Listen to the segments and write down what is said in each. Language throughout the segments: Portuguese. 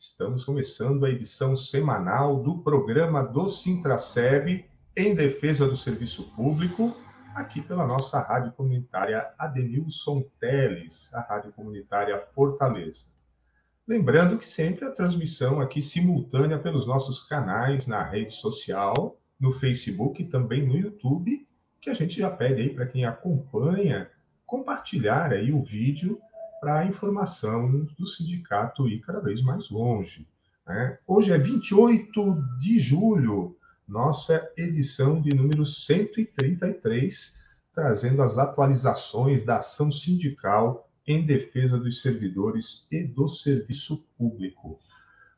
Estamos começando a edição semanal do programa do Sintraceb em defesa do serviço público, aqui pela nossa rádio comunitária Adenilson Teles, a rádio comunitária Fortaleza. Lembrando que sempre a transmissão aqui simultânea pelos nossos canais na rede social, no Facebook e também no YouTube que a gente já pede aí para quem acompanha compartilhar aí o vídeo para a informação do sindicato ir cada vez mais longe. Né? Hoje é 28 de julho, nossa edição de número 133, trazendo as atualizações da ação sindical em defesa dos servidores e do serviço público.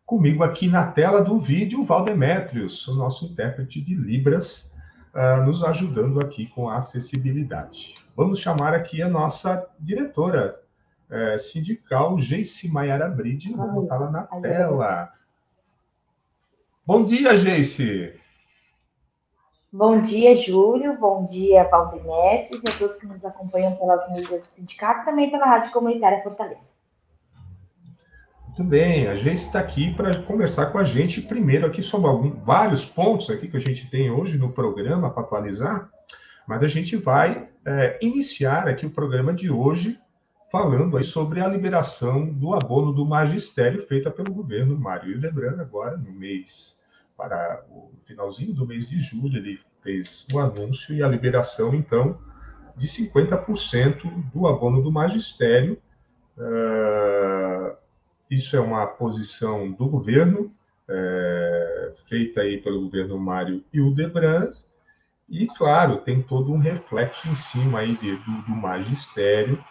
Comigo aqui na tela do vídeo, Valdemétrios, o nosso intérprete de Libras, uh, nos ajudando aqui com a acessibilidade. Vamos chamar aqui a nossa diretora uh, sindical, Geice Maiara Bride, vou botá-la na tela. Bom dia, Geice! Bom dia, Júlio. Bom dia, Valdemetres e a todos que nos acompanham pelas mídias do sindicato, também pela Rádio Comunitária Fortaleza. Muito bem, a gente está aqui para conversar com a gente primeiro aqui sobre algum, vários pontos aqui que a gente tem hoje no programa para atualizar, mas a gente vai é, iniciar aqui o programa de hoje falando aí sobre a liberação do abono do magistério feita pelo governo Mário Hildebrand agora no mês para o finalzinho do mês de julho ele fez o anúncio e a liberação então de 50% do abono do magistério uh, isso é uma posição do governo, é, feita aí pelo governo Mário Hildebrand, e, claro, tem todo um reflexo em cima aí de, do, do magistério.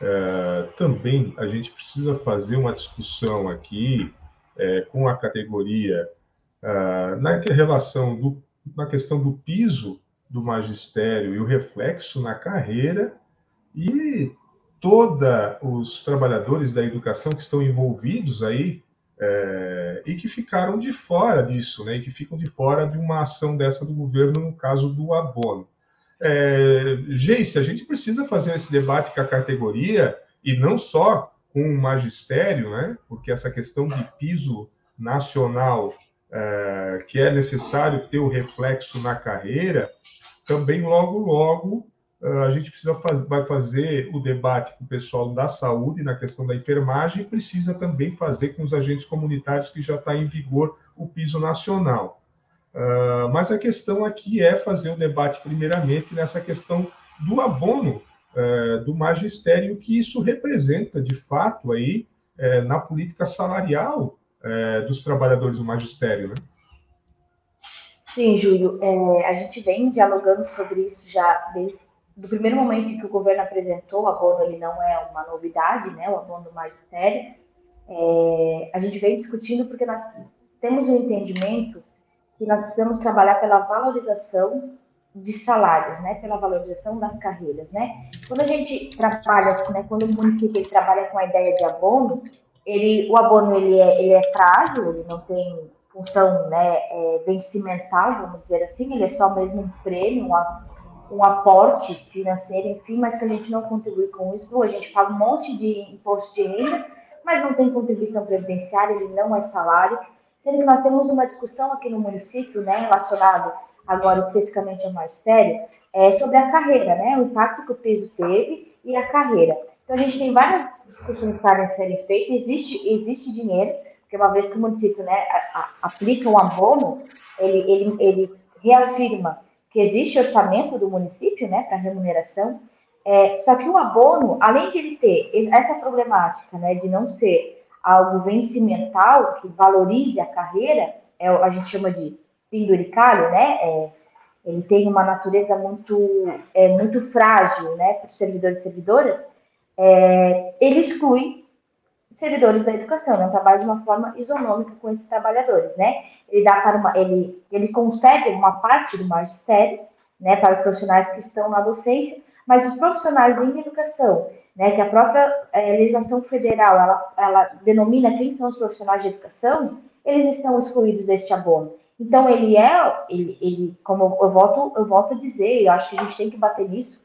É, também a gente precisa fazer uma discussão aqui é, com a categoria é, na relação do, na questão do piso do magistério e o reflexo na carreira e toda os trabalhadores da educação que estão envolvidos aí e que ficaram de fora disso, né, e que ficam de fora de uma ação dessa do governo no caso do abono. É, Geice, a gente precisa fazer esse debate com a categoria e não só com o magistério, né, porque essa questão de piso nacional é, que é necessário ter o reflexo na carreira, também logo, logo ah, a gente precisa faz, vai fazer o debate com o pessoal da saúde na questão da enfermagem precisa também fazer com os agentes comunitários que já está em vigor o piso nacional. Uh, mas a questão aqui é fazer o debate primeiramente nessa questão do abono uh, do magistério que isso representa de fato aí uh, na política salarial eh, dos trabalhadores do magistério, né? Sim, Júlio, é, a gente vem dialogando sobre isso já desde do primeiro momento em que o governo apresentou o abono, ele não é uma novidade, né, o abono do magistério, é, a gente vem discutindo porque nós temos um entendimento que nós precisamos trabalhar pela valorização de salários, né, pela valorização das carreiras, né. Quando a gente trabalha, né, quando o município trabalha com a ideia de abono, ele, o abono ele é, ele é frágil, ele não tem função, né, é, vencimental, vamos dizer assim, ele é só mesmo um prêmio, uma, um aporte financeiro, enfim, mas que a gente não contribui com isso. A gente paga um monte de imposto de renda, mas não tem contribuição previdenciária, ele não é salário. Sendo que nós temos uma discussão aqui no município, né, relacionado agora especificamente ao magistério, é sobre a carreira, né, o impacto que o peso teve e a carreira. Então, a gente tem várias discussões para serem feitas, existe, existe dinheiro, porque uma vez que o município né, a, a, aplica um abono, ele, ele, ele reafirma que existe orçamento do município, né, para remuneração, é, só que o abono, além de ele ter essa problemática, né, de não ser algo vencimental, que valorize a carreira, é, a gente chama de penduricalho, né, é, ele tem uma natureza muito, é, muito frágil, né, para os servidores e servidoras, é, ele exclui servidores da educação, não trabalha de uma forma isonômica com esses trabalhadores, né? Ele dá para uma, ele, ele concede uma parte do magistério, né, para os profissionais que estão na docência, mas os profissionais em educação, né, que a própria é, legislação federal ela, ela denomina quem são os profissionais de educação, eles estão excluídos deste abono. Então ele é, ele, ele como eu volto, eu volto a dizer, eu acho que a gente tem que bater nisso,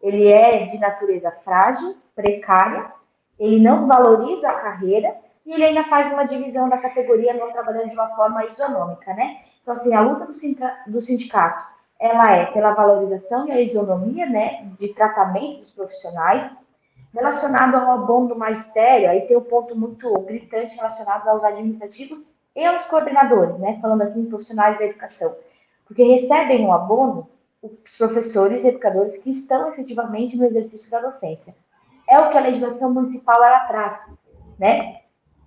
ele é de natureza frágil, precária ele não valoriza a carreira e ele ainda faz uma divisão da categoria não trabalhando de uma forma isonômica, né? Então, assim, a luta do sindicato, ela é pela valorização e a isonomia, né, de tratamento dos profissionais, relacionado ao abono do magistério, aí tem um ponto muito gritante relacionado aos administrativos e aos coordenadores, né, falando aqui em profissionais da educação, porque recebem o abono os professores e educadores que estão efetivamente no exercício da docência é o que a legislação municipal ela traz, né?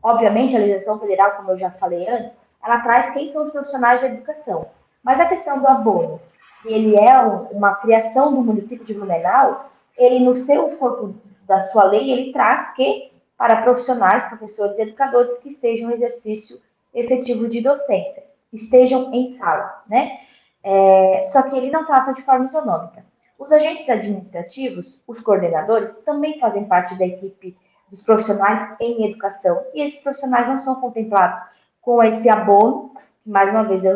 Obviamente, a legislação federal, como eu já falei antes, ela traz quem são os profissionais da educação. Mas a questão do abono, que ele é uma criação do município de Blumenau, ele, no seu corpo da sua lei, ele traz que para profissionais, professores e educadores que estejam em exercício efetivo de docência, estejam em sala, né? É, só que ele não trata de forma isonômica. Os agentes administrativos, os coordenadores, também fazem parte da equipe dos profissionais em educação. E esses profissionais não são contemplados com esse abono. Mais uma vez, eu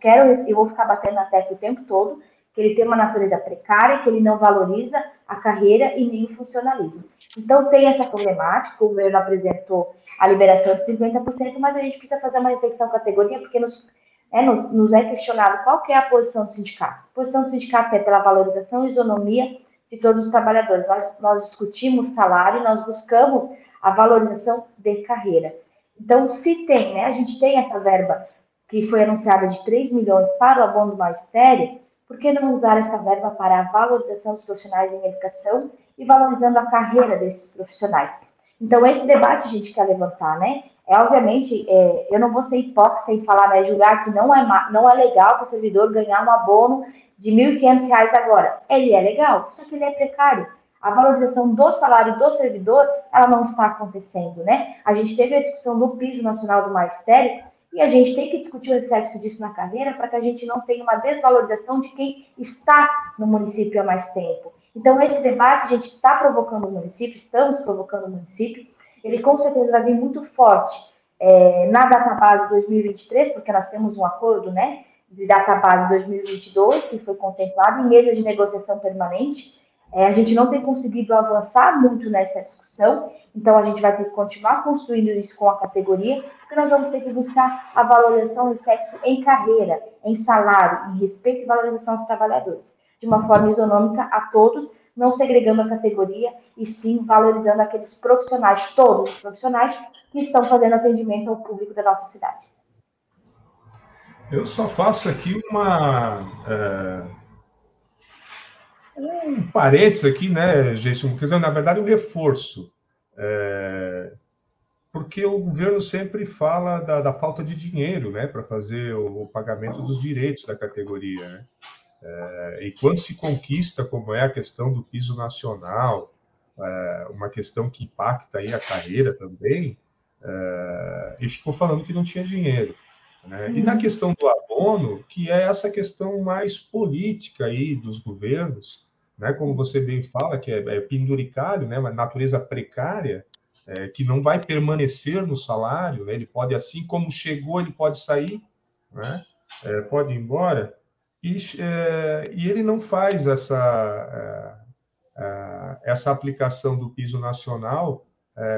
quero, eu vou ficar batendo na tecla o tempo todo, que ele tem uma natureza precária, que ele não valoriza a carreira e nem o funcionalismo. Então, tem essa problemática, o governo apresentou a liberação de 50%, mas a gente precisa fazer uma reflexão categoria, porque nos é, nos, nos é questionado qual é a posição do sindicato. A posição do sindicato é pela valorização e isonomia de todos os trabalhadores. Nós, nós discutimos salário, nós buscamos a valorização de carreira. Então, se tem, né, a gente tem essa verba que foi anunciada de 3 milhões para o abono do magistério, por que não usar essa verba para a valorização dos profissionais em educação e valorizando a carreira desses profissionais? Então, esse debate a gente quer levantar, né? É, obviamente, é, eu não vou ser hipócrita em falar, né, julgar que não é, não é legal para o servidor ganhar um abono de R$ 1.500 agora. Ele é legal, só que ele é precário. A valorização do salário do servidor, ela não está acontecendo, né? A gente teve a discussão do piso nacional do magistério e a gente tem que discutir o reflexo disso na carreira para que a gente não tenha uma desvalorização de quem está no município há mais tempo. Então, esse debate a gente está provocando o município, estamos provocando o município, ele com certeza vai vir muito forte é, na database 2023, porque nós temos um acordo, né, de database 2022, que foi contemplado em mesa de negociação permanente. É, a gente não tem conseguido avançar muito nessa discussão, então a gente vai ter que continuar construindo isso com a categoria, porque nós vamos ter que buscar a valorização do sexo em carreira, em salário, em respeito e valorização aos trabalhadores, de uma forma isonômica a todos, não segregando a categoria e sim valorizando aqueles profissionais, todos os profissionais que estão fazendo atendimento ao público da nossa cidade. Eu só faço aqui uma. É, um parênteses aqui, né, dizer, na verdade, um reforço. É, porque o governo sempre fala da, da falta de dinheiro né, para fazer o, o, pagamento dos direitos da categoria. Né? É, e quando se conquista, como é a questão do piso nacional, é, uma questão que impacta aí a carreira também, é, e ficou falando que não tinha dinheiro. Né? E na uhum. questão do abono, que é essa questão mais política aí dos governos, né? como você bem fala, que é, é penduricário, né? uma natureza precária, é, que não vai permanecer no salário, né? ele pode, assim como chegou, ele pode sair, né? É, pode ir embora, e, é, e ele não faz essa, é, é, essa aplicação do piso nacional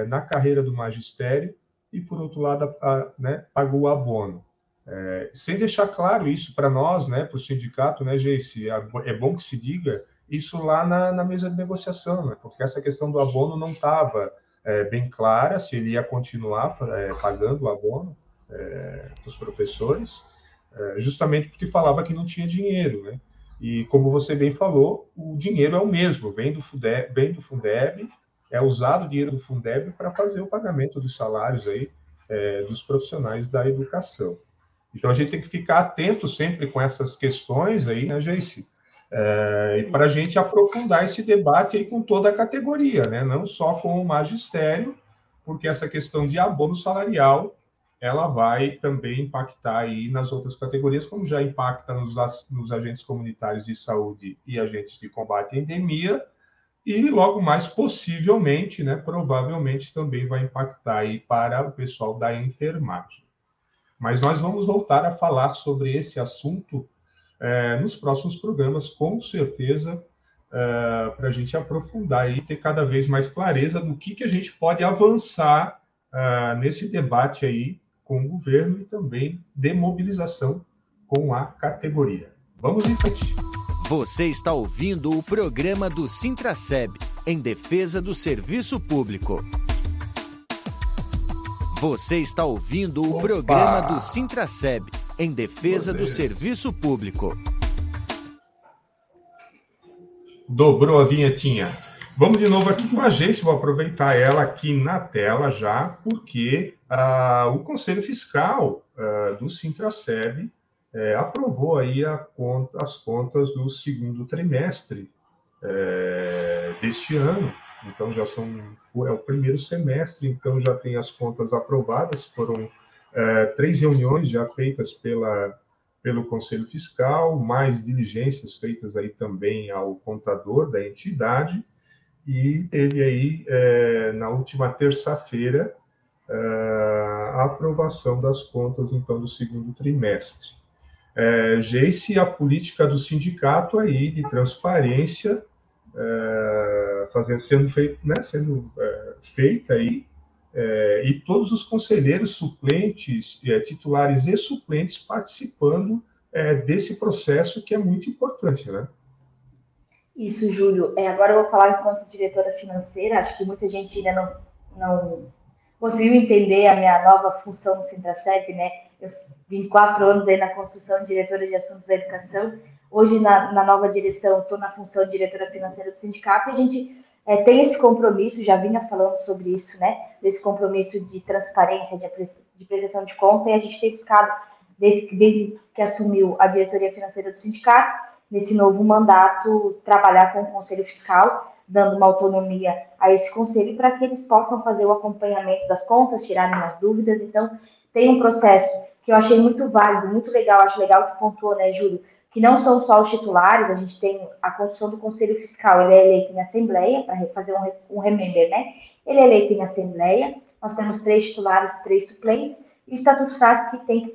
na carreira do magistério e, por outro lado, a, né, pagou o abono. É, sem deixar claro isso para nós, né, para o sindicato, né, Geice, é bom que se diga isso lá na, na mesa de negociação, né, porque essa questão do abono não estava é, bem clara se ele ia continuar é, pagando o abono é, para os professores, é, justamente porque falava que não tinha dinheiro, né? E como você bem falou, o dinheiro é o mesmo, vem do Fundeb, vem do Fundeb é usado o dinheiro do Fundeb para fazer o pagamento dos salários aí é, dos profissionais da educação. Então a gente tem que ficar atento sempre com essas questões aí, né, Geice? É, para a gente aprofundar esse debate aí com toda a categoria, né? Não só com o magistério, porque essa questão de abono salarial ela vai também impactar aí nas outras categorias, como já impacta nos, nos agentes comunitários de saúde e agentes de combate à endemia, e logo mais, possivelmente, né, provavelmente também vai impactar aí para o pessoal da enfermagem. Mas nós vamos voltar a falar sobre esse assunto é, nos próximos programas, com certeza, é, para a gente aprofundar e ter cada vez mais clareza do que, que a gente pode avançar é, nesse debate aí com o governo e também de mobilização com a categoria. Vamos em frente. Você está ouvindo o programa do Sintraceb, em defesa do serviço público. Você está ouvindo o Opa. programa do Sintraceb, em defesa do serviço público. Dobrou a vinhetinha. Vamos de novo aqui com a gente, vou aproveitar ela aqui na tela já, porque ah, o Conselho Fiscal ah, do Sintraceb eh, aprovou aí conta, as contas do segundo trimestre eh, deste ano, então já são é o primeiro semestre, então já tem as contas aprovadas, foram eh, três reuniões já feitas pela pelo Conselho Fiscal, mais diligências feitas aí também ao contador da entidade, e teve aí, é, na última terça-feira, é, a aprovação das contas, então, do segundo trimestre. É, Geice, a política do sindicato aí de transparência é, fazendo, sendo, feito, né, sendo feita aí, é, e todos os conselheiros suplentes, é, titulares e suplentes participando é, desse processo que é muito importante, né? Isso, Júlio. É, agora eu vou falar enquanto diretora financeira. Acho que muita gente ainda não, não conseguiu entender a minha nova função no Sintracep, né? Eu vim quatro anos aí na construção de diretora de assuntos da educação. Hoje, na, na nova direção, estou na função de diretora financeira do sindicato e a gente é, tem esse compromisso, já vinha falando sobre isso, né? Desse compromisso de transparência, de, de prestação de conta, e a gente tem buscado, desde, desde que assumiu a diretoria financeira do sindicato, nesse novo mandato, trabalhar com o Conselho Fiscal, dando uma autonomia a esse conselho para que eles possam fazer o acompanhamento das contas, tirarem as dúvidas. Então, tem um processo que eu achei muito válido, muito legal, acho legal que pontuou, né, Júlio, que não são só os titulares, a gente tem a construção do Conselho Fiscal, ele é eleito em Assembleia, para fazer um, um remember, né? Ele é eleito em Assembleia, nós temos três titulares, três suplentes, e o Estatuto traz que tem que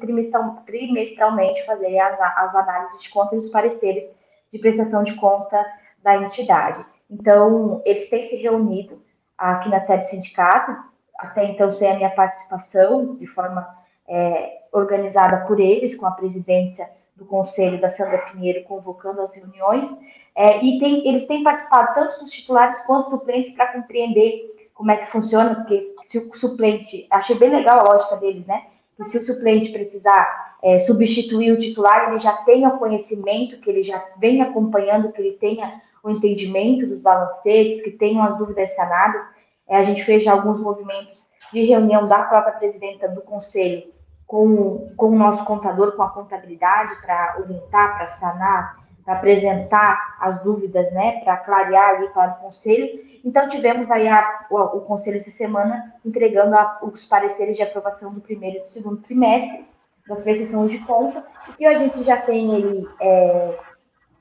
trimestralmente fazer as, as análises de contas e os pareceres de prestação de conta da entidade. Então, eles têm se reunido aqui na sede do sindicato, até então sem a minha participação, de forma é, organizada por eles, com a presidência do conselho da Sandra Pinheiro convocando as reuniões, é, e tem, eles têm participado tanto os titulares quanto os suplentes para compreender como é que funciona, porque se o suplente, achei bem legal a lógica deles, né? Que se o suplente precisar é, substituir o titular, ele já tenha o conhecimento, que ele já venha acompanhando, que ele tenha o entendimento dos balancetes, que tenham as dúvidas sanadas. É, a gente fez já alguns movimentos de reunião da própria presidenta do conselho com, com o nosso contador, com a contabilidade, para orientar, para sanar para apresentar as dúvidas, né, para clarear ali para o conselho. Então, tivemos aí a, o, o, conselho essa semana entregando a, os pareceres de aprovação do primeiro e do segundo trimestre das prestações de conta, e a gente já tem ele é,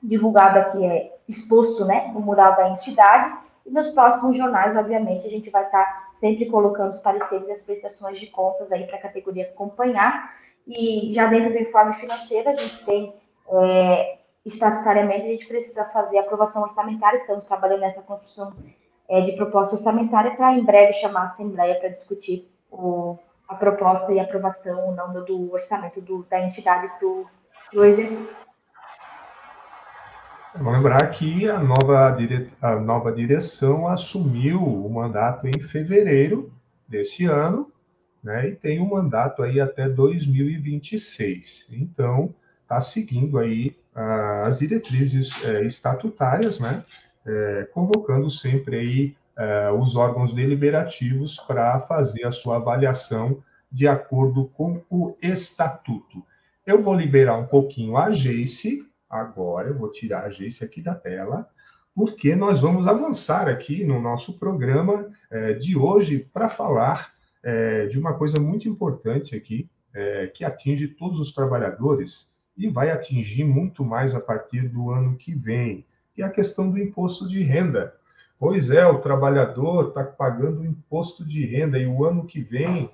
divulgado aqui, é, exposto, né, no mural da entidade, e nos próximos jornais, obviamente, a gente vai estar sempre colocando os pareceres e as prestações de contas aí para a categoria acompanhar, e já dentro do informe financeiro, a gente tem é, estatutariamente, a gente precisa fazer aprovação orçamentária, estamos trabalhando nessa construção é, de proposta orçamentária para em breve chamar a Assembleia para discutir o, a proposta e aprovação ou não do, do orçamento do, da entidade para o exercício. Vamos lembrar que a nova, dire... a nova direção assumiu o mandato em fevereiro desse ano, né, e tem um mandato aí até 2026. Então, está seguindo aí as diretrizes é, estatutárias, né, é, convocando sempre aí é, os órgãos deliberativos para fazer a sua avaliação de acordo com o estatuto. Eu vou liberar um pouquinho a Geice, agora eu vou tirar a Geice aqui da tela, porque nós vamos avançar aqui no nosso programa é, de hoje para falar é, de uma coisa muito importante aqui, é, que atinge todos os trabalhadores e vai atingir muito mais a partir do ano que vem, que é a questão do imposto de renda. Pois é, o trabalhador está pagando imposto de renda e o ano que vem,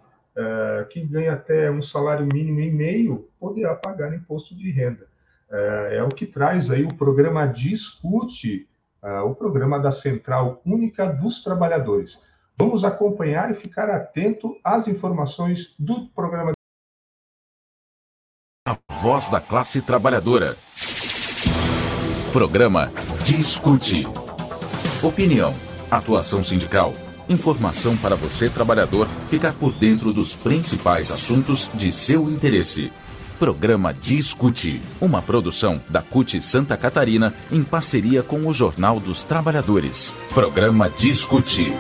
quem ganha até um salário mínimo e meio poderá pagar imposto de renda. Uh, é o que traz aí o programa Discute, uh, o programa da Central Única dos Trabalhadores. Vamos acompanhar e ficar atento às informações do programa. A voz da classe trabalhadora. Programa Discute. Opinião, atuação sindical, informação para você, trabalhador, ficar por dentro dos principais assuntos de seu interesse. Programa Discute, uma produção da CUT Santa Catarina em parceria com o Jornal dos Trabalhadores. Programa Discute.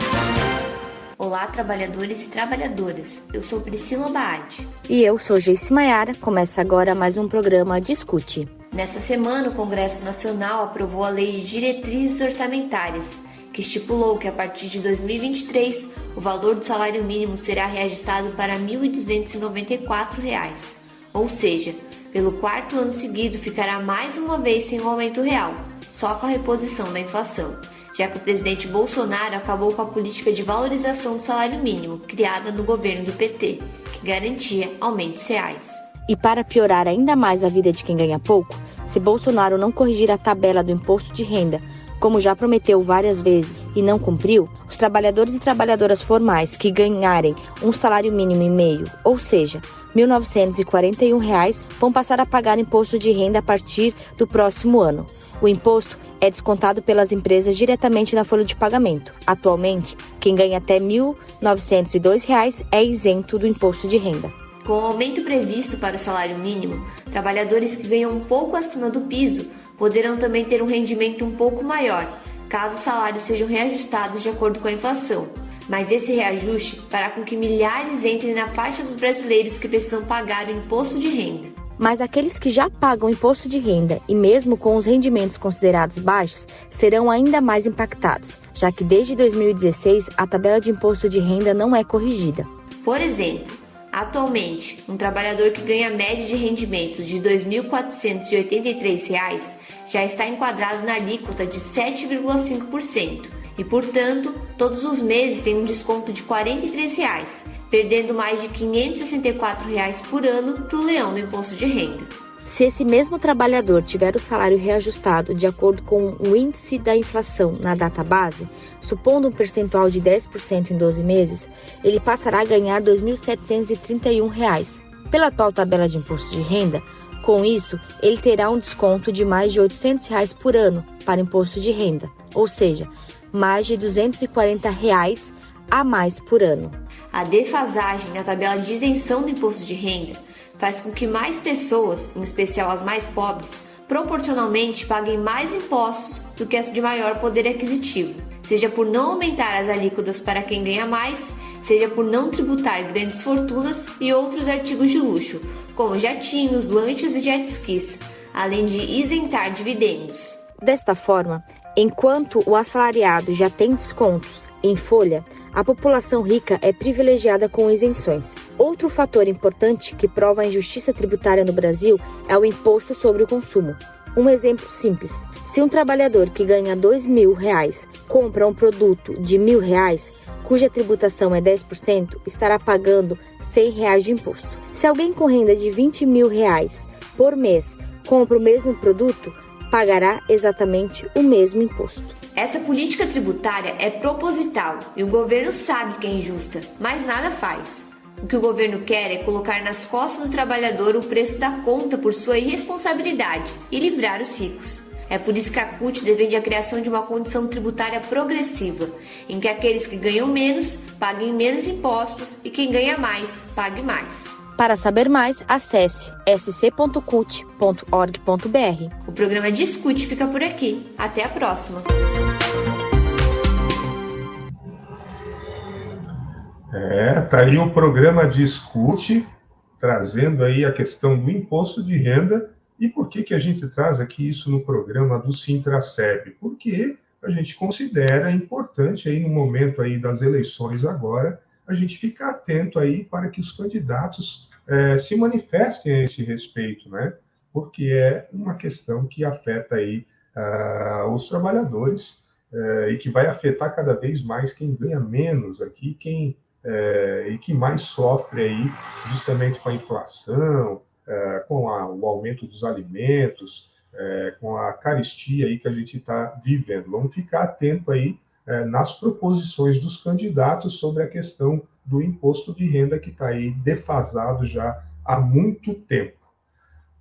Olá, trabalhadores e trabalhadoras. Eu sou Priscila Baade. E eu sou Geice Maiara. Começa agora mais um programa Discute. Nessa semana, o Congresso Nacional aprovou a Lei de Diretrizes Orçamentárias, que estipulou que a partir de 2023 o valor do salário mínimo será reajustado para R$ 1.294, ou seja, pelo quarto ano seguido ficará mais uma vez sem um aumento real, só com a reposição da inflação, já que o presidente Bolsonaro acabou com a política de valorização do salário mínimo criada no governo do PT, que garantia aumentos reais. E para piorar ainda mais a vida de quem ganha pouco, se Bolsonaro não corrigir a tabela do imposto de renda, como já prometeu várias vezes e não cumpriu, os trabalhadores e trabalhadoras formais que ganharem um salário mínimo e meio, ou seja, R$ 1.941, vão passar a pagar imposto de renda a partir do próximo ano. O imposto é descontado pelas empresas diretamente na folha de pagamento. Atualmente, quem ganha até R$ 1.902 é isento do imposto de renda. Com o aumento previsto para o salário mínimo, trabalhadores que ganham um pouco acima do piso poderão também ter um rendimento um pouco maior, caso os salários sejam reajustados de acordo com a inflação. Mas esse reajuste fará com que milhares entrem na faixa dos brasileiros que precisam pagar o imposto de renda. Mas aqueles que já pagam imposto de renda e mesmo com os rendimentos considerados baixos serão ainda mais impactados, já que desde 2016 a tabela de imposto de renda não é corrigida. Por exemplo, Atualmente, um trabalhador que ganha média de rendimentos de R$ 2.483 já está enquadrado na alíquota de 7,5% e, portanto, todos os meses tem um desconto de 43 reais, perdendo mais de 564 reais por ano para o leão do imposto de renda. Se esse mesmo trabalhador tiver o salário reajustado de acordo com o índice da inflação na data base, supondo um percentual de 10% em 12 meses, ele passará a ganhar R$ 2.731. Pela atual tabela de imposto de renda, com isso, ele terá um desconto de mais de 800 reais por ano para imposto de renda, ou seja, mais de 240 reais a mais por ano. A defasagem na tabela de isenção do imposto de renda faz com que mais pessoas, em especial as mais pobres, proporcionalmente paguem mais impostos do que as de maior poder aquisitivo, seja por não aumentar as alíquotas para quem ganha mais, seja por não tributar grandes fortunas e outros artigos de luxo, como jatinhos, lanchas e jet skis, além de isentar dividendos. Desta forma, enquanto o assalariado já tem descontos em folha, a população rica é privilegiada com isenções. Outro fator importante que prova a injustiça tributária no Brasil é o imposto sobre o consumo. Um exemplo simples: se um trabalhador que ganha dois mil reais compra um produto de mil reais, cuja tributação é 10%, estará pagando 100 reais de imposto. Se alguém com renda de 20 mil reais por mês compra o mesmo produto, pagará exatamente o mesmo imposto. Essa política tributária é proposital e o governo sabe que é injusta, mas nada faz. O que o governo quer é colocar nas costas do trabalhador o preço da conta por sua irresponsabilidade e livrar os ricos. É por isso que a CUT defende a criação de uma condição tributária progressiva, em que aqueles que ganham menos paguem menos impostos e quem ganha mais pague mais. Para saber mais, acesse sc.cut.org.br. O programa Discute fica por aqui. Até a próxima! É, tá aí o programa Discute, trazendo aí a questão do imposto de renda. E por que, que a gente traz aqui isso no programa do Sintraceb? Porque a gente considera importante aí no momento aí das eleições agora, a gente ficar atento aí para que os candidatos é, se manifestem a esse respeito, né? Porque é uma questão que afeta aí uh, os trabalhadores uh, e que vai afetar cada vez mais quem ganha menos aqui, quem uh, e que mais sofre aí justamente com a inflação, com a, o aumento dos alimentos, com a caristia aí que a gente está vivendo. Vamos ficar atento aí nas proposições dos candidatos sobre a questão do imposto de renda que está aí defasado já há muito tempo.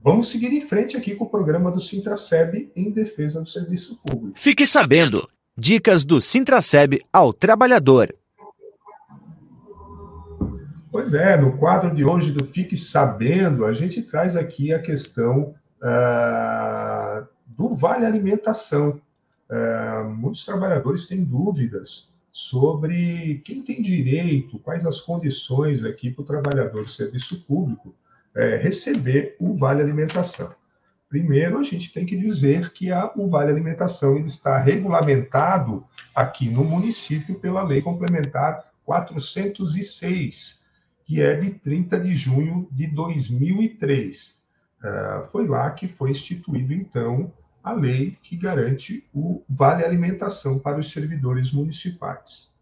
Vamos seguir em frente aqui com o programa do Sintraceb em defesa do serviço público. Fique sabendo. Dicas do Sintraceb ao trabalhador. Pois é, no quadro de hoje do Fique Sabendo, a gente traz aqui a questão uh, do Vale Alimentação. Uh, muitos trabalhadores têm dúvidas sobre quem tem direito, quais as condições aqui para o trabalhador do serviço público é, receber o Vale Alimentação. Primeiro, a gente tem que dizer que a, o Vale Alimentação ele está regulamentado aqui no município pela Lei Complementar 406, que é de 30 de junho de 2003. Uh, é, foi lá que foi instituído, então, a lei que garante o Vale Alimentação para os servidores municipais.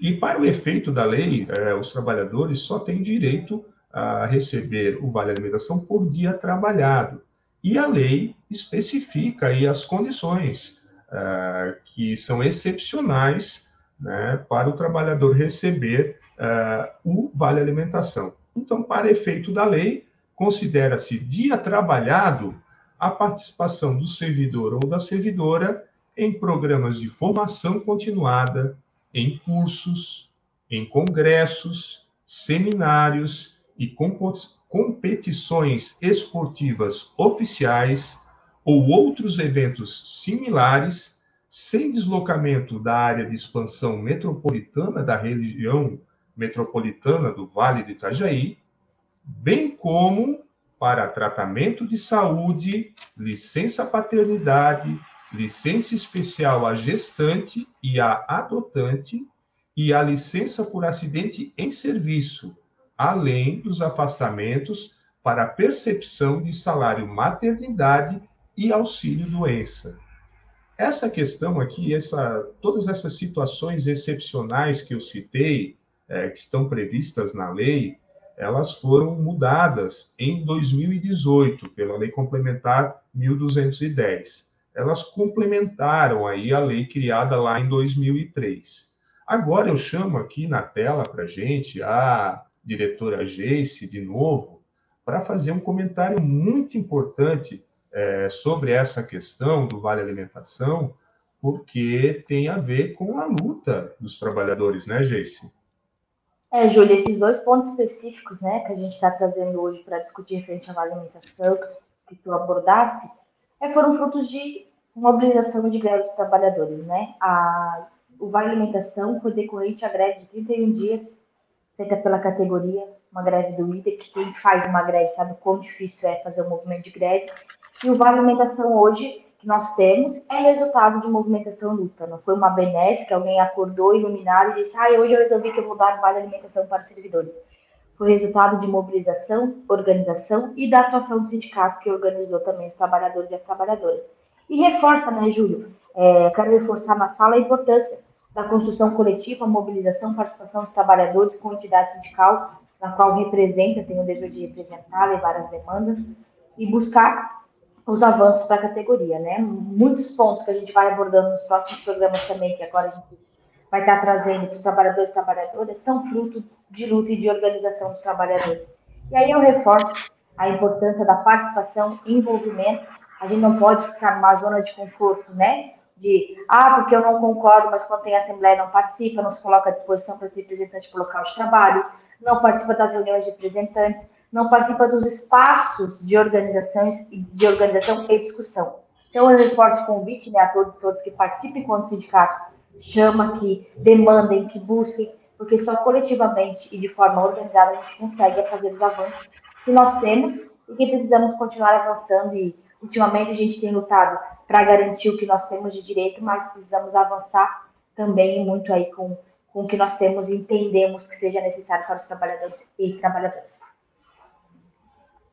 E para o efeito da lei, uh, os trabalhadores só têm direito a receber o vale alimentação por dia trabalhado. E a lei especifica aí as condições uh, que são excepcionais né, para o trabalhador receber uh, o vale alimentação. Então, para efeito da lei, considera-se dia trabalhado a participação do servidor ou da servidora em programas de formação continuada, em cursos, em congressos, seminários e competições esportivas oficiais ou outros eventos similares, sem deslocamento da área de expansão metropolitana da região metropolitana do Vale do Itajaí, bem como para tratamento de saúde, licença paternidade, licença especial à gestante e à adotante e a licença por acidente em serviço, além dos afastamentos para percepção de salário maternidade e auxílio doença. Essa questão aqui, essa, todas essas situações excepcionais que eu citei, é, que estão previstas na lei, elas foram mudadas em 2018 pela Lei Complementar 1210. Elas complementaram aí a lei criada lá em 2003. Agora eu chamo aqui na tela para gente a diretora Geice, de novo, para fazer um comentário muito importante é, sobre essa questão do Vale Alimentação, porque tem a ver com a luta dos trabalhadores, né, Geice? É, Júlia, esses dois pontos específicos né, que a gente está trazendo hoje para discutir frente à alimentação, que tu abordasse, é, foram frutos de mobilização de greve dos trabalhadores. Né? A, o Vale Alimentação foi decorrente à greve de 31 dias feita pela categoria, uma greve do IDA, que quem faz uma greve sabe o quão difícil é fazer um movimento de greve. E o Vale Alimentação hoje, que nós temos, é resultado de movimentação luta. Não foi uma benesse que alguém acordou iluminado e disse, ah, hoje eu resolvi que eu vou dar Vale Alimentação para os servidores. Foi resultado de mobilização, organização e da atuação do sindicato, que organizou também os trabalhadores e as trabalhadoras. E reforça, né, Júlio? É, quero reforçar na fala a importância da construção coletiva, mobilização, participação dos trabalhadores com entidade sindical, na qual representa, tem o dever de representar, levar as demandas e buscar os avanços para a categoria, né? Muitos pontos que a gente vai abordando nos próximos programas também, que agora a gente vai estar trazendo dos trabalhadores e trabalhadoras, são fruto de luta e de organização dos trabalhadores. E aí eu reforço a importância da participação e envolvimento. A gente não pode ficar numa zona de conforto, né? de ah, porque eu não concordo, mas quando tem assembleia não participa, não se coloca à disposição para ser representante para o local de trabalho, não participa das reuniões de representantes, não participa dos espaços de organizações de organização e discussão. Então eu reforço o convite né, a todos todos que participem quando o sindicato chama, que demandem, que busquem, porque só coletivamente e de forma organizada a gente consegue fazer os avanços que nós temos e que precisamos continuar avançando e ultimamente a gente tem lutado para garantir o que nós temos de direito, mas precisamos avançar também muito aí com, com o que nós temos e entendemos que seja necessário para os trabalhadores e trabalhadoras.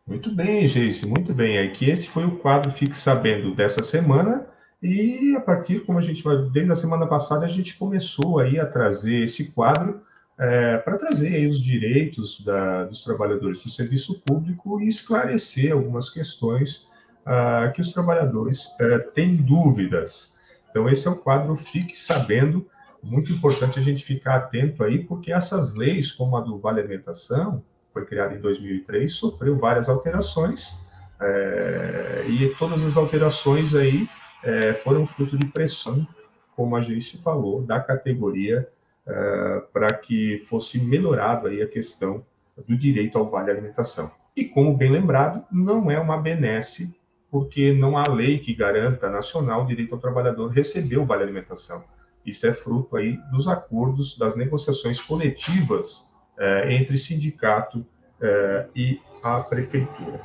Muito bem, Geice, muito bem. Aqui esse foi o quadro Fique Sabendo dessa semana. E a partir, como a gente vai, desde a semana passada, a gente começou aí a trazer esse quadro é, para trazer os direitos da, dos trabalhadores do serviço público e esclarecer algumas questões ah, que os trabalhadores é, têm dúvidas. Então, esse é o quadro Fique Sabendo. Muito importante a gente ficar atento aí, porque essas leis, como a do Vale Alimentação, foi criada em 2003, sofreu várias alterações, é, e todas as alterações aí é, foram fruto de pressão, como a gente falou, da categoria é, para que fosse melhorado aí a questão do direito ao vale alimentação. E como bem lembrado, não é uma benesse, porque não há lei que garanta nacional o direito ao trabalhador receber o vale alimentação. Isso é fruto aí dos acordos, das negociações coletivas é, entre sindicato é, e a prefeitura.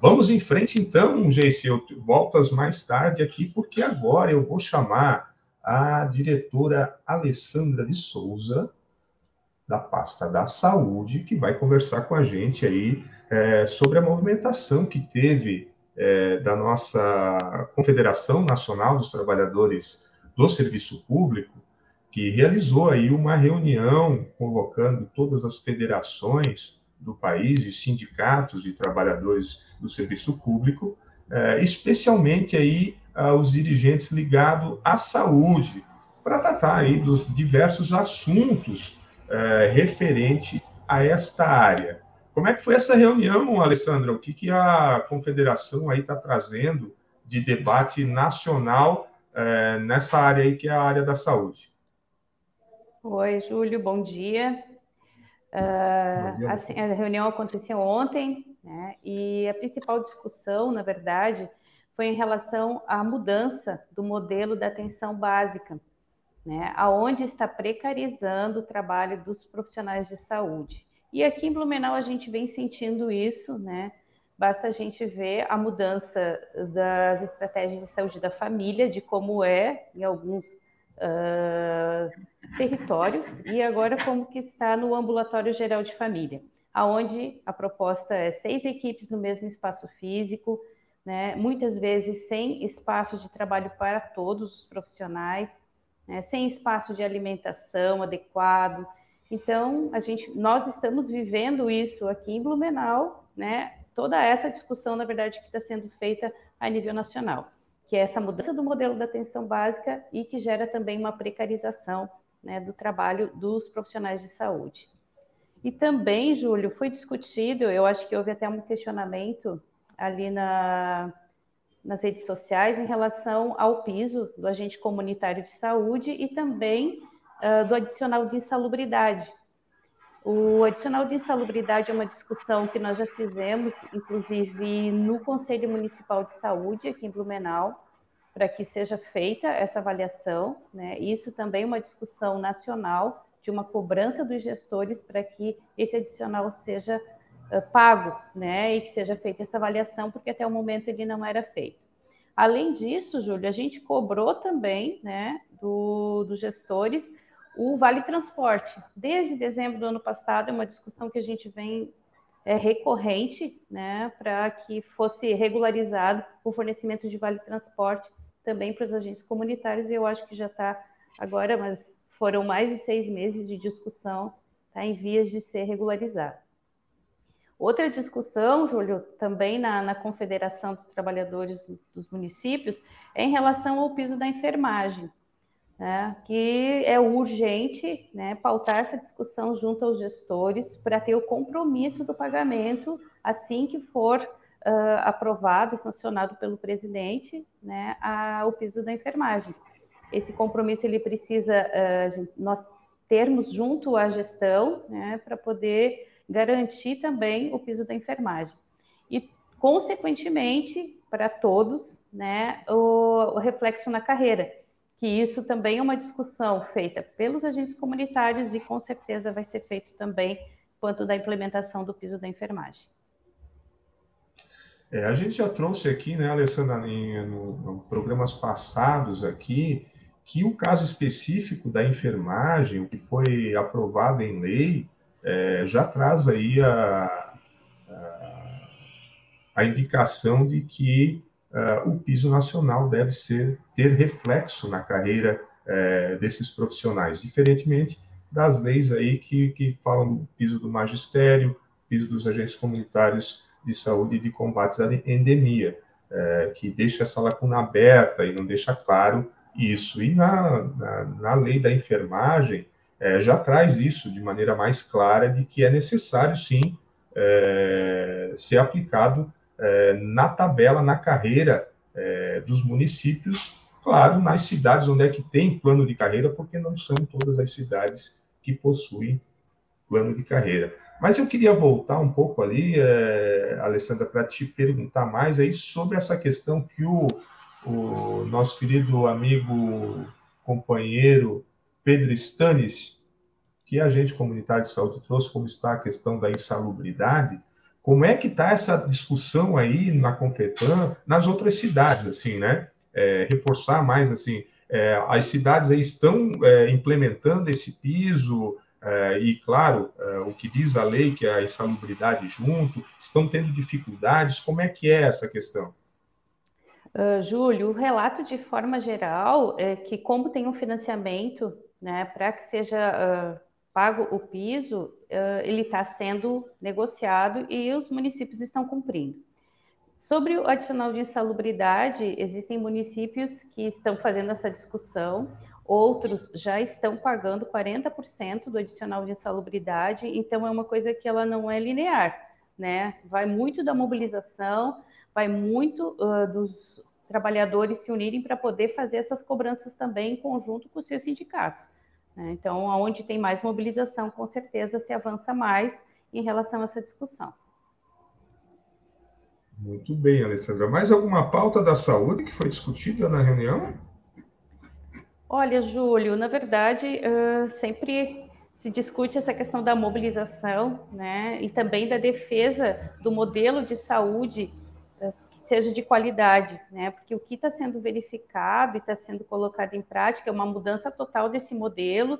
Vamos em frente, então, Geice. Eu voltas mais tarde aqui, porque agora eu vou chamar a diretora Alessandra de Souza, da pasta da saúde, que vai conversar com a gente aí é, sobre a movimentação que teve é, da nossa Confederação Nacional dos Trabalhadores do Serviço Público, que realizou aí uma reunião convocando todas as federações do país e sindicatos de trabalhadores do serviço público, é, especialmente aí os dirigentes ligados à saúde, para tratar aí dos diversos assuntos é, referente a esta área. Como é que foi essa reunião, Alessandra? O que, que a confederação aí está trazendo de debate nacional é, nessa área aí que é a área da saúde? Oi, Júlio, bom dia. Uh, assim, a reunião aconteceu ontem, né, e a principal discussão, na verdade, foi em relação à mudança do modelo da atenção básica, né, aonde está precarizando o trabalho dos profissionais de saúde. E aqui em Blumenau a gente vem sentindo isso, né? Basta a gente ver a mudança das estratégias de saúde da família, de como é em alguns uh, territórios e agora como que está no ambulatório geral de família, aonde a proposta é seis equipes no mesmo espaço físico, né, muitas vezes sem espaço de trabalho para todos os profissionais, né, sem espaço de alimentação adequado. Então, a gente, nós estamos vivendo isso aqui em Blumenau, né, toda essa discussão, na verdade, que está sendo feita a nível nacional que é essa mudança do modelo da atenção básica e que gera também uma precarização né, do trabalho dos profissionais de saúde. E também, Júlio, foi discutido, eu acho que houve até um questionamento ali na, nas redes sociais em relação ao piso do agente comunitário de saúde e também uh, do adicional de insalubridade, o adicional de insalubridade é uma discussão que nós já fizemos, inclusive no Conselho Municipal de Saúde, aqui em Blumenau, para que seja feita essa avaliação. Né? Isso também é uma discussão nacional de uma cobrança dos gestores para que esse adicional seja uh, pago né? e que seja feita essa avaliação, porque até o momento ele não era feito. Além disso, Júlio, a gente cobrou também né, do, dos gestores o Vale Transporte. Desde dezembro do ano passado, é uma discussão que a gente vem é, recorrente, né, para que fosse regularizado o fornecimento de Vale Transporte também para os agentes comunitários, e eu acho que já está agora, mas foram mais de seis meses de discussão, está em vias de ser regularizado. Outra discussão, Júlio, também na, na, Confederação dos Trabalhadores dos Municípios, é em relação ao piso da enfermagem né, que é urgente né, pautar essa discussão junto aos gestores para ter o compromisso do pagamento assim que for uh, aprovado e sancionado pelo presidente né, a, o piso da enfermagem. Esse compromisso ele precisa uh, nós termos junto à gestão né, para poder garantir também o piso da enfermagem. E, consequentemente, para todos, né, o, o reflexo na carreira que isso também é uma discussão feita pelos agentes comunitários e com certeza vai ser feito também quanto da implementação do piso da enfermagem. É, a gente já trouxe aqui, né, Alessandra, em no, programas passados aqui, que o caso específico da enfermagem, o que foi aprovado em lei, é, já traz aí a, a, a indicação de que uh, o piso nacional deve ser ter reflexo na carreira uh, desses profissionais, diferentemente das leis aí que, que falam do piso do magistério, piso dos agentes comunitários de saúde e de combates à endemia, uh, que deixa essa lacuna aberta e não deixa claro isso. E na, na, na lei da enfermagem, já traz isso de maneira mais clara de que é necessário, sim, ser aplicado é, na tabela, na carreira é, dos municípios, claro, nas cidades onde é que tem plano de carreira, porque não são todas as cidades que possuem plano de carreira. Mas eu queria voltar um pouco ali, é, Alessandra, para te perguntar mais aí sobre essa questão que o, o nosso querido amigo, companheiro Pedro Stanis, que é agente comunitário de saúde, trouxe como está a questão da insalubridade, como é que está essa discussão aí na Confetan, nas outras cidades, assim, né? É, reforçar mais, assim, é, as cidades estão é, implementando esse piso, é, e, claro, é, o que diz a lei, que é a insalubridade junto, estão tendo dificuldades, como é que é essa questão? Uh, Júlio, o relato de forma geral é que como tem um financiamento, né, para que seja uh, pago o piso, ele está sendo negociado e os municípios estão cumprindo. Sobre o adicional de insalubridade, existem municípios que estão fazendo essa discussão, outros já estão pagando 40% do adicional de insalubridade, então é uma coisa que ela não é linear, né? Vai muito da mobilização, vai muito uh, dos trabalhadores se unirem para poder fazer essas cobranças também em conjunto com os seus sindicatos. Né? Então, onde tem mais mobilização, com certeza se avança mais em relação a essa discussão. Muito bem, Alessandra. Mais alguma pauta da saúde que foi discutida na reunião? Olha, Júlio, na verdade, uh, sempre se discute essa questão da mobilização, né, e também da defesa do modelo de saúde seja de qualidade, né? Porque o que está sendo verificado e está sendo colocado em prática é uma mudança total desse modelo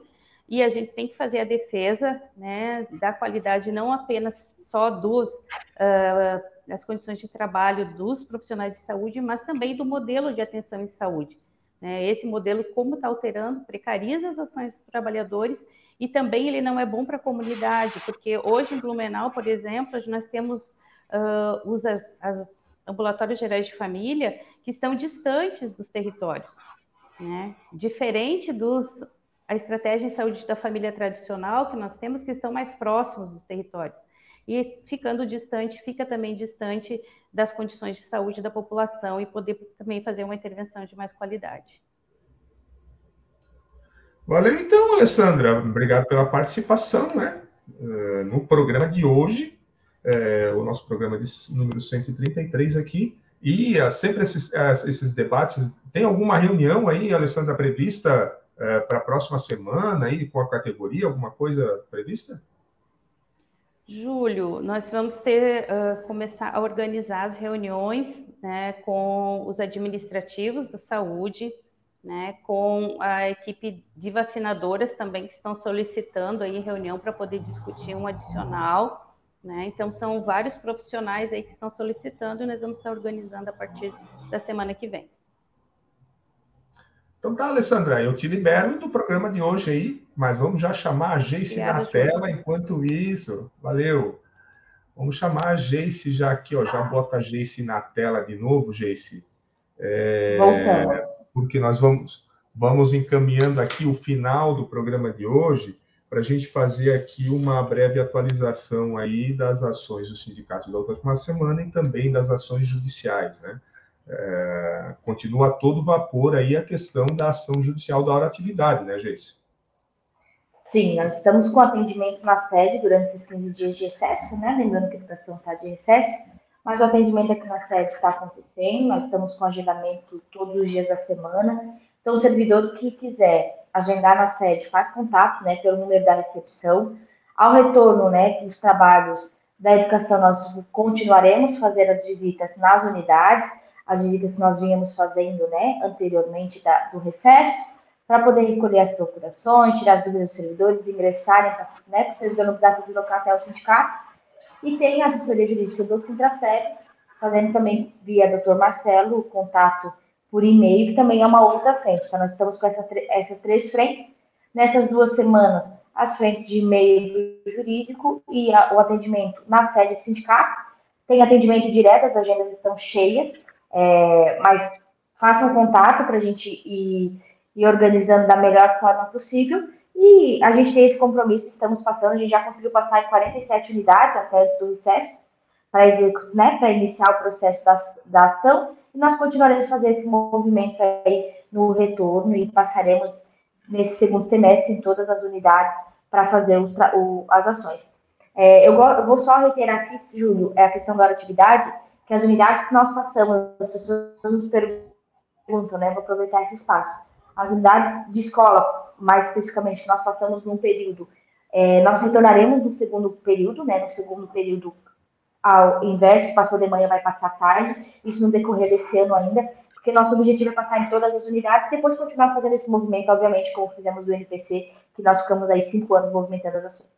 e a gente tem que fazer a defesa, né, da qualidade não apenas só dos uh, das condições de trabalho dos profissionais de saúde, mas também do modelo de atenção em saúde. Né? Esse modelo, como está alterando, precariza as ações dos trabalhadores e também ele não é bom para a comunidade, porque hoje em Blumenau, por exemplo, nós temos uh, os, as, as ambulatórios gerais de família que estão distantes dos territórios, né? Diferente dos a estratégia de saúde da família tradicional que nós temos que estão mais próximos dos territórios. E ficando distante, fica também distante das condições de saúde da população e poder também fazer uma intervenção de mais qualidade. Valeu então, Alessandra. Obrigado pela participação, né? Eh, no programa de hoje, é, o nosso programa de número 133 aqui. E uh, sempre esses, uh, esses debates. Tem alguma reunião aí, Alessandra, prevista uh, para a próxima semana aí com a categoria? Alguma coisa prevista? Júlio, nós vamos ter começar a organizar as reuniões né, com os administrativos da saúde, né, com a equipe de vacinadoras também que estão solicitando aí reunião para poder discutir um adicional né? Então, são vários profissionais aí que estão solicitando e nós vamos estar organizando a partir da semana que vem. Então tá, Alessandra, eu te libero do programa de hoje aí, mas vamos já chamar a Geice na tela enquanto isso. Valeu. Vamos chamar a Geice já aqui, ó. Já bota a Geice na tela de novo, Geice. É, porque nós vamos, vamos encaminhando aqui o final do programa de hoje para a gente fazer aqui uma breve atualização aí das ações do sindicato da última semana e também das ações judiciais, né? É, continua todo vapor aí a questão da ação judicial da hora atividade, né, Geice? Sim, nós estamos com atendimento na sede durante esses 15 dias de recesso, né? Lembrando que a educação está de recesso, mas o atendimento aqui na sede está acontecendo, nós estamos com agendamento todos os dias da semana. Então, o servidor que quiser agendar na sede, faz contato, né, pelo número da recepção. Ao retorno, né, dos trabalhos da educação, nós continuaremos fazendo as visitas nas unidades, as visitas que nós vínhamos fazendo né, anteriormente da, do recesso, para poder recolher as procurações, tirar as dúvidas dos servidores, ingressarem, né, para o servidor não precisasse se deslocar até o sindicato. E tem a assessoria jurídica do Sintraceb, fazendo também via doutor Marcelo, o contato por e-mail, que também é uma outra frente. Então, nós estamos com essa, essas três frentes. Nessas duas semanas, as frentes de e-mail jurídico e a, o atendimento na sede do sindicato. Tem atendimento direto, as agendas estão cheias, é, mas façam contato para a gente ir, ir organizando da melhor forma possível. E a gente tem esse compromisso, estamos passando, a gente já conseguiu passar em 47 unidades até antes do recesso, para né, iniciar o processo da, da ação, e nós continuaremos fazer esse movimento aí no retorno e passaremos nesse segundo semestre em todas as unidades para fazer os, o, as ações. É, eu, eu, vou só reiterar aqui, Júlio, é a questão da atividade, que as unidades que nós passamos, as pessoas nos perguntam, né? Vou aproveitar esse espaço. As unidades de escola, mais especificamente, que nós passamos num período, é, nós retornaremos no segundo período, né? No segundo período, ao inverso, passou de manhã, vai passar tarde, isso no decorrer desse ano ainda, porque nosso objetivo é passar em todas as unidades depois continuar fazendo esse movimento, obviamente, como fizemos do NPC, que nós ficamos aí cinco anos movimentando as ações.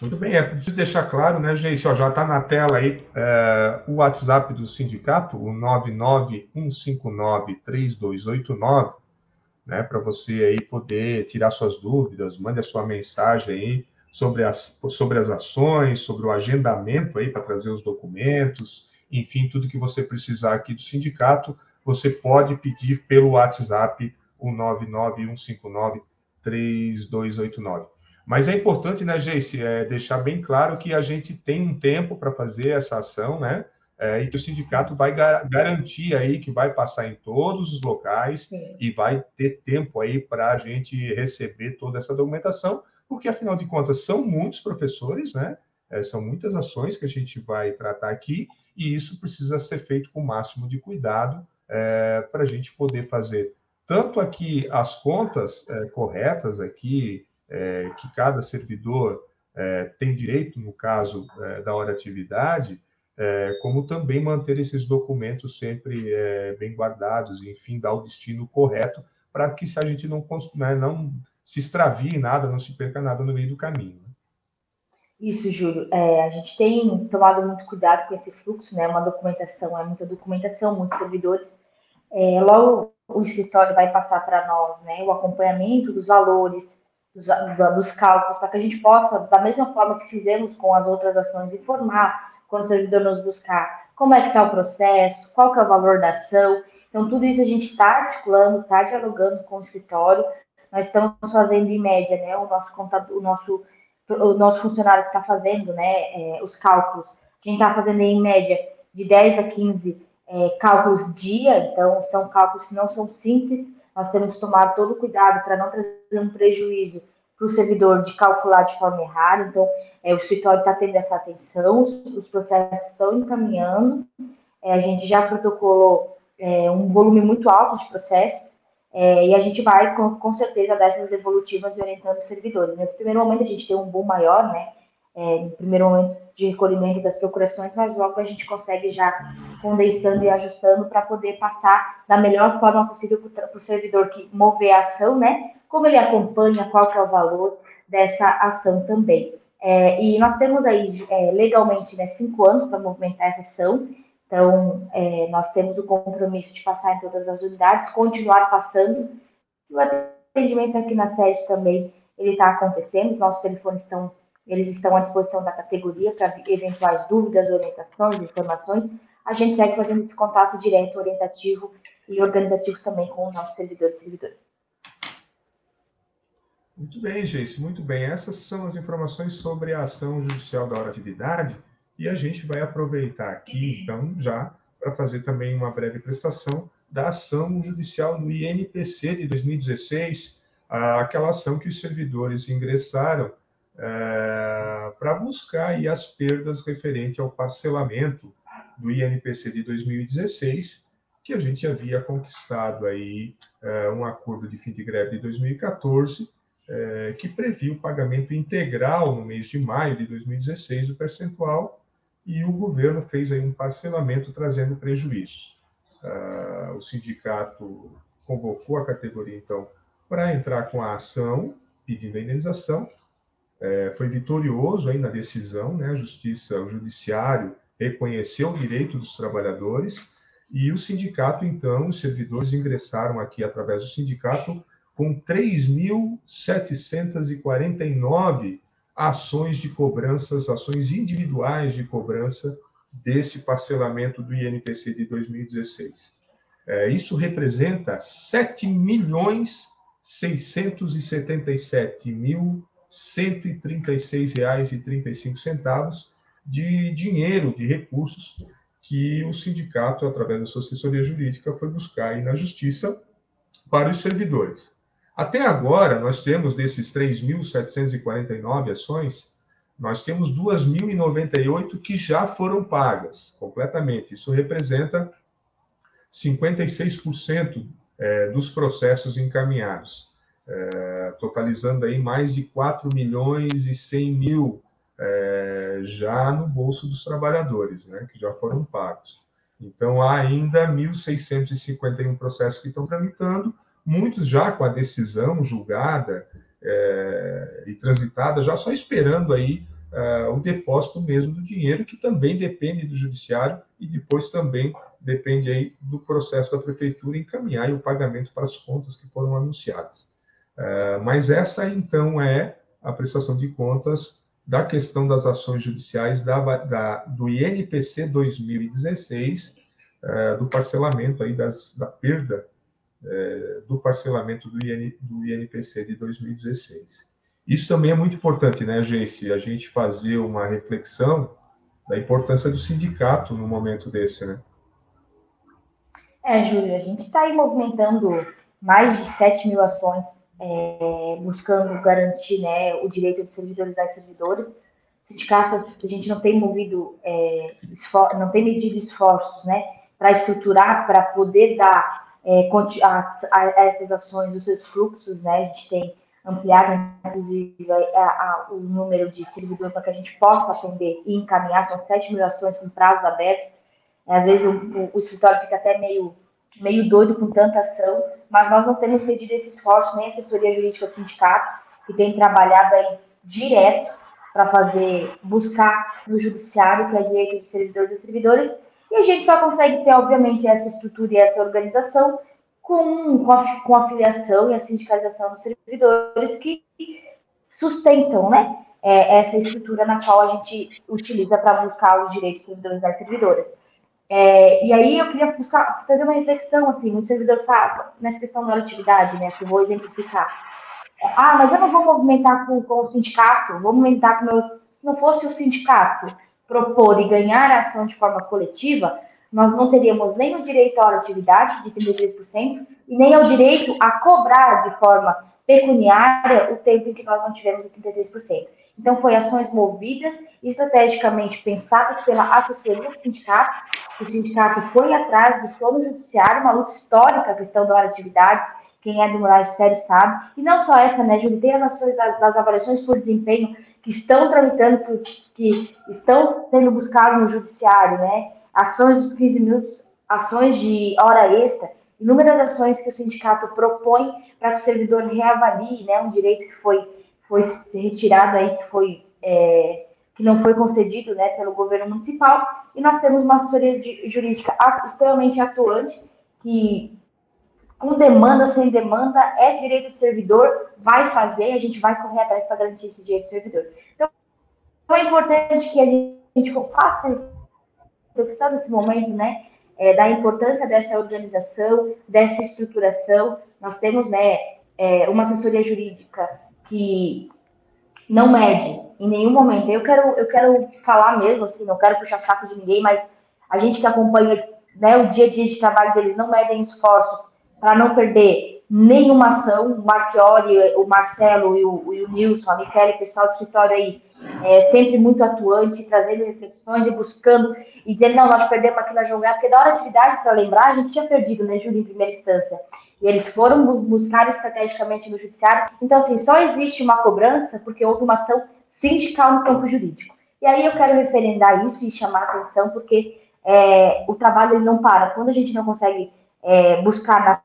Muito bem, é preciso deixar claro, né, gente, já está na tela aí é, o WhatsApp do sindicato, o 991593289, né, para você aí poder tirar suas dúvidas, mande a sua mensagem aí sobre as, sobre as ações, sobre o agendamento aí para trazer os documentos, enfim, tudo que você precisar aqui do sindicato, você pode pedir pelo WhatsApp o 991593289. Mas é importante, né, Geice, é deixar bem claro que a gente tem um tempo para fazer essa ação, né? É, e que o sindicato vai gar garantir aí que vai passar em todos os locais Sim. e vai ter tempo aí para a gente receber toda essa documentação, porque afinal de contas são muitos professores, né? É, são muitas ações que a gente vai tratar aqui e isso precisa ser feito com o máximo de cuidado é, para a gente poder fazer tanto aqui as contas é, corretas aqui é, que cada servidor é, tem direito no caso é, da hora atividade, como também manter esses documentos sempre bem guardados, enfim, dar o destino correto para que se a gente não, né, não se extravie nada, não se perca nada no meio do caminho. Né? Isso, Júlio. É, a gente tem tomado muito cuidado com esse fluxo, né? Uma documentação, é muita documentação, muitos servidores. É, logo o escritório vai passar para nós, né? O acompanhamento dos valores, dos, dos cálculos, para que a gente possa, da mesma forma que fizemos com as outras ações, informar quando o servidor nos buscar como é que está o processo, qual que é o valor da ação. Então, tudo isso a gente está articulando, está dialogando com o escritório. Nós estamos fazendo, em média, né, o nosso contador, o nosso o nosso funcionário que está fazendo né, é, os cálculos, a gente está fazendo em média de 10 a 15 é, cálculos dia, então são cálculos que não são simples, nós temos que tomar todo cuidado para não trazer um prejuízo para o servidor de calcular de forma errada, então é, o escritório está tendo essa atenção, os, os processos estão encaminhando, é, a gente já protocolou é, um volume muito alto de processos, é, e a gente vai, com, com certeza, dar essas devolutivas orientando os servidores. Nesse primeiro momento, a gente tem um boom maior, né? É, no primeiro momento de recolhimento das procurações, mas logo a gente consegue já condensando e ajustando para poder passar da melhor forma possível para o servidor que mover a ação, né? Como ele acompanha, qual que é o valor dessa ação também. É, e nós temos aí, é, legalmente, né, cinco anos para movimentar essa ação, então, é, nós temos o compromisso de passar em todas as unidades, continuar passando. O atendimento aqui na sede também ele está acontecendo. Os nossos telefones estão, eles estão à disposição da categoria para eventuais dúvidas, orientações, informações. A gente segue fazendo esse contato direto, orientativo e organizativo também com os nossos servidores e servidores. Muito bem, gente, muito bem. Essas são as informações sobre a ação judicial da hora atividade. E a gente vai aproveitar aqui, então, já para fazer também uma breve prestação da ação judicial no INPC de 2016, aquela ação que os servidores ingressaram é, para buscar aí as perdas referente ao parcelamento do INPC de 2016, que a gente havia conquistado aí é, um acordo de fim de greve de 2014, é, que previa o pagamento integral no mês de maio de 2016 do percentual e o governo fez aí um parcelamento trazendo prejuízos. Ah, o sindicato convocou a categoria, então, para entrar com a ação pedindo a indenização. É, foi vitorioso aí na decisão, né? A justiça, o judiciário reconheceu o direito dos trabalhadores e o sindicato, então, os servidores ingressaram aqui através do sindicato com 3.749 ações de cobranças, ações individuais de cobrança desse parcelamento do INPC de 2016. É, isso representa 7 milhões 677 mil 136 reais e 35 centavos de dinheiro, de recursos que o sindicato, através da sua assessoria jurídica, foi buscar aí na justiça para os servidores. Até agora, nós temos desses 3.749 ações, nós temos 2.098 que já foram pagas completamente. Isso representa 56% é, dos processos encaminhados, é, totalizando aí mais de 4 milhões e 100 mil é, já no bolso dos trabalhadores, né, que já foram pagos. Então, há ainda 1.651 processos que estão tramitando, muitos já com a decisão julgada é, e transitada, já só esperando aí é, o depósito mesmo do dinheiro, que também depende do judiciário e depois também depende aí do processo da prefeitura encaminhar o pagamento para as contas que foram anunciadas. É, mas essa, então, é a prestação de contas da questão das ações judiciais da, da, do INPC 2016, é, do parcelamento aí das, da perda é, do parcelamento do, IN, do INPC de 2016. Isso também é muito importante, né, Geice? A gente fazer uma reflexão da importância do sindicato no momento desse, né? É, Júlio, a gente está aí movimentando mais de 7 mil ações é, buscando garantir né, o direito dos servidores e das servidoras. O sindicato, a gente não tem movido, é, não tem medido esforços né, para estruturar, para poder dar é, as, a, essas ações os seus fluxos, né? A gente tem ampliado, inclusive, a, a, o número de servidores para que a gente possa atender e encaminhar, são 7 mil ações com prazos abertos. Às vezes o, o, o, escritório fica até meio, meio doido com tanta ação, mas nós não temos pedido esse esforço, nem assessoria jurídica do sindicato, que tem trabalhado aí direto para fazer, buscar no judiciário, que é direito dos servidores e servidores, e a gente só consegue ter, obviamente, essa estrutura e essa organização com, com, a, com a filiação e a sindicalização dos servidores que sustentam né, é, essa estrutura na qual a gente utiliza para buscar os direitos dos servidores das servidoras. É, e aí eu queria buscar, fazer uma reflexão, assim, o servidor tá nessa questão da atividade, né, que eu vou exemplificar. Ah, mas eu não vou movimentar com, com o sindicato, vou movimentar com meu... Se não fosse o sindicato propor e ganhar a ação de forma coletiva, nós não teríamos nem o direito à atividade de 33% e nem o direito a cobrar de forma pecuniária o tempo em que nós não tivemos os 33%. Então, foi ações movidas, estrategicamente pensadas pela assessoria do sindicato. O sindicato foi atrás, buscou no judiciário uma luta histórica, a questão da atividade, quem é do magistério sabe. E não só essa, né? Tem as ações das, das avaliações por desempenho que estão tramitando, que estão sendo buscadas no judiciário, né? Ações dos 15 minutos, ações de hora extra, inúmeras ações que o sindicato propõe para que o servidor reavalie, né? Um direito que foi, foi retirado aí, que foi... É, que não foi concedido né, pelo governo municipal, e nós temos uma assessoria jurídica extremamente atuante, que com demanda, sem demanda, é direito do servidor, vai fazer, a gente vai correr atrás para garantir esse direito do servidor. Então, é importante que a gente faça reflexão nesse momento, né, é, da importância dessa organização, dessa estruturação. Nós temos, né, é, uma assessoria jurídica que não mede em nenhum momento. Eu quero, eu quero falar mesmo, assim, não quero puxar saco de ninguém, mas a gente que acompanha né, o dia a dia de trabalho deles não medem esforços para não perder nenhuma ação. O Marchiori, o Marcelo e o, e o Nilson, a Michele, o pessoal do escritório aí, é, sempre muito atuante, trazendo reflexões e buscando e dizendo, não, nós perdemos aqui na jogada, porque da hora de atividade, para lembrar, a gente tinha perdido, né, Júlio, em primeira instância. e eles foram buscar estrategicamente no judiciário. Então, assim, só existe uma cobrança porque houve uma ação sindical no campo jurídico. E aí eu quero referendar isso e chamar atenção, porque é, o trabalho ele não para. Quando a gente não consegue é, buscar na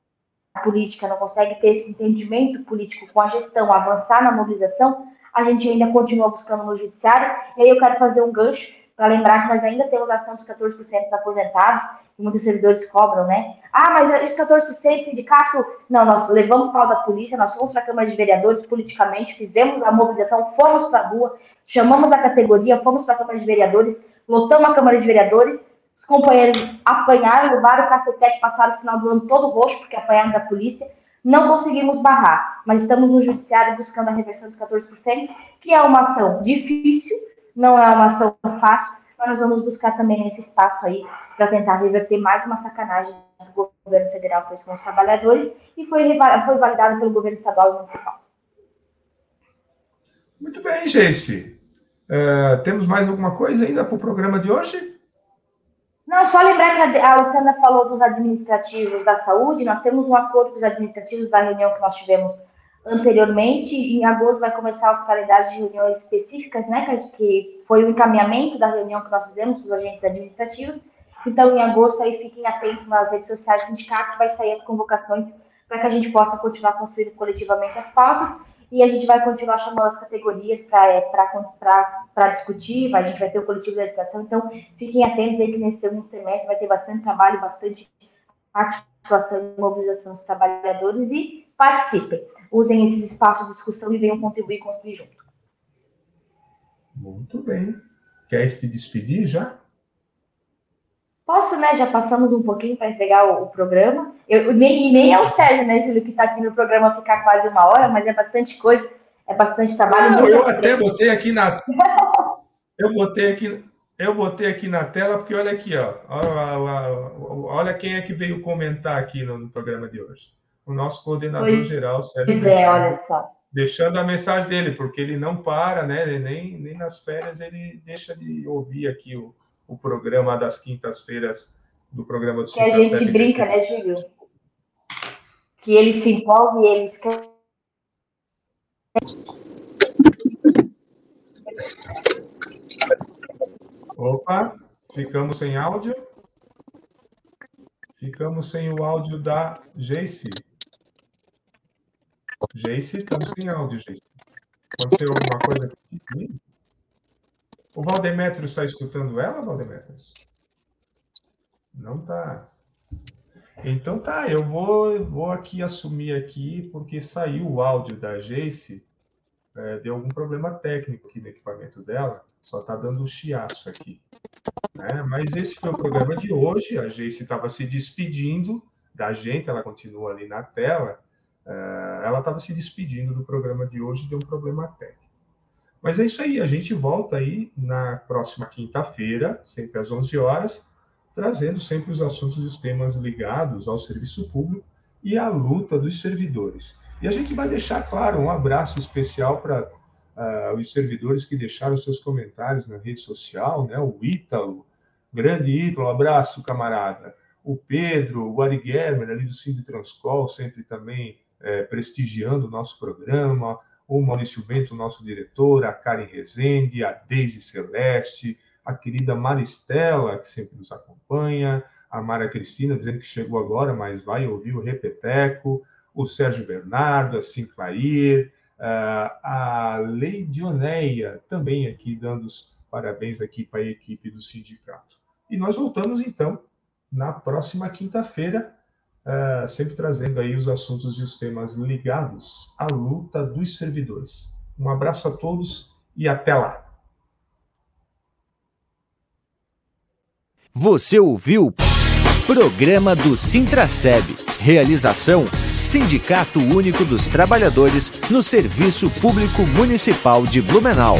política, não consegue ter esse entendimento político com a gestão, avançar na mobilização, a gente ainda continua buscando no judiciário. E aí eu quero fazer um gancho para lembrar que nós ainda temos ação dos 14% dos aposentados, que muitos servidores cobram, né? Ah, mas esse 14% sindicato. Não, nós levamos pau da polícia, nós fomos para a Câmara de Vereadores politicamente, fizemos a mobilização, fomos para a rua, chamamos a categoria, fomos para a Câmara de Vereadores, lotamos a Câmara de Vereadores, os companheiros apanharam, levaram o cacetete, passaram o final do ano todo roxo, porque apanharam da polícia. Não conseguimos barrar, mas estamos no judiciário buscando a reversão dos 14%, que é uma ação difícil, não é uma ação fácil, mas nós vamos buscar também nesse espaço aí para tentar reverter mais uma sacanagem do governo federal com os trabalhadores e foi, foi validado pelo governo estadual e municipal. Muito bem, Jesse. Uh, temos mais alguma coisa ainda para o programa de hoje? Não, só lembrar que a Luciana falou dos administrativos da saúde, nós temos um acordo com os administrativos da reunião que nós tivemos anteriormente. Em agosto vai começar as qualidades de reuniões específicas, né, que foi o encaminhamento da reunião que nós fizemos com os agentes administrativos. Então, em agosto, aí fiquem atentos nas redes sociais do sindicato, que vai sair as convocações para que a gente possa continuar construindo coletivamente as pautas e a gente vai continuar chamando as categorias para discutir, a gente vai ter o coletivo da educação, então fiquem atentos aí que nesse segundo semestre vai ter bastante trabalho, bastante participação e mobilização dos trabalhadores e participem usem esses espaços de discussão e venham contribuir e construir junto. Muito bem. Quer se despedir já? Posso, né? Já passamos um pouquinho para entregar o, o, programa. Eu, nem, nem é o Sérgio, né, Júlio, que está aqui no programa ficar quase uma hora, mas é bastante coisa, é bastante trabalho. Não, eu até botei aqui na. eu botei aqui. Eu botei aqui na tela, porque olha aqui, ó. Olha, olha quem é que veio comentar aqui no, no programa de hoje o nosso coordenador geral, Sérgio. Pois é, olha só. Deixando a mensagem dele, porque ele não para, né? Nem, nem nas férias ele deixa de ouvir aqui o, o programa das quintas-feiras do programa do Que a gente brinca, né, Júlio? Que ele se empolga e ele esquece. Opa, ficamos sem áudio. Ficamos sem o áudio da Jace. Jace, estamos sem áudio, Jace. Aconteceu alguma coisa aqui? O Valdemetro está escutando ela, Valdemetro? Não está. Então tá, eu vou, vou aqui assumir aqui, porque saiu o áudio da Jace, é, deu algum problema técnico aqui no equipamento dela, só está dando um chiaço aqui. Né? Mas esse foi o programa de hoje, a Jace estava se despedindo da gente, ela continua ali na tela, é, ela estava se despedindo do programa de hoje, deu um problema técnico. Mas é isso aí, a gente volta aí na próxima quinta-feira, sempre às 11 horas, trazendo sempre os assuntos e os temas ligados ao serviço público e à luta dos servidores. E a gente vai deixar, claro, um abraço especial para uh, os servidores que deixaram seus comentários na rede social, né? O Ítalo, grande Ítalo, abraço, camarada. O Pedro, o Ari Germer, ali do Cine Transcol, sempre também é, prestigiando o nosso programa, o Maurício Bento, nosso diretor, a Karen Rezende, a Deise Celeste, a querida Maristela, que sempre nos acompanha, a Mara Cristina, dizendo que chegou agora, mas vai ouvir o Repeteco, o Sérgio Bernardo, a Sinclair, a Leidioneia, também aqui dando os parabéns aqui para a equipe do sindicato. E nós voltamos, então, na próxima quinta-feira, uh, sempre trazendo aí os assuntos e os temas ligados à luta dos servidores. Um abraço a todos e até lá. Você ouviu Programa do Sintraceb. Realização Sindicato Único dos Trabalhadores no Serviço Público Municipal de Blumenau.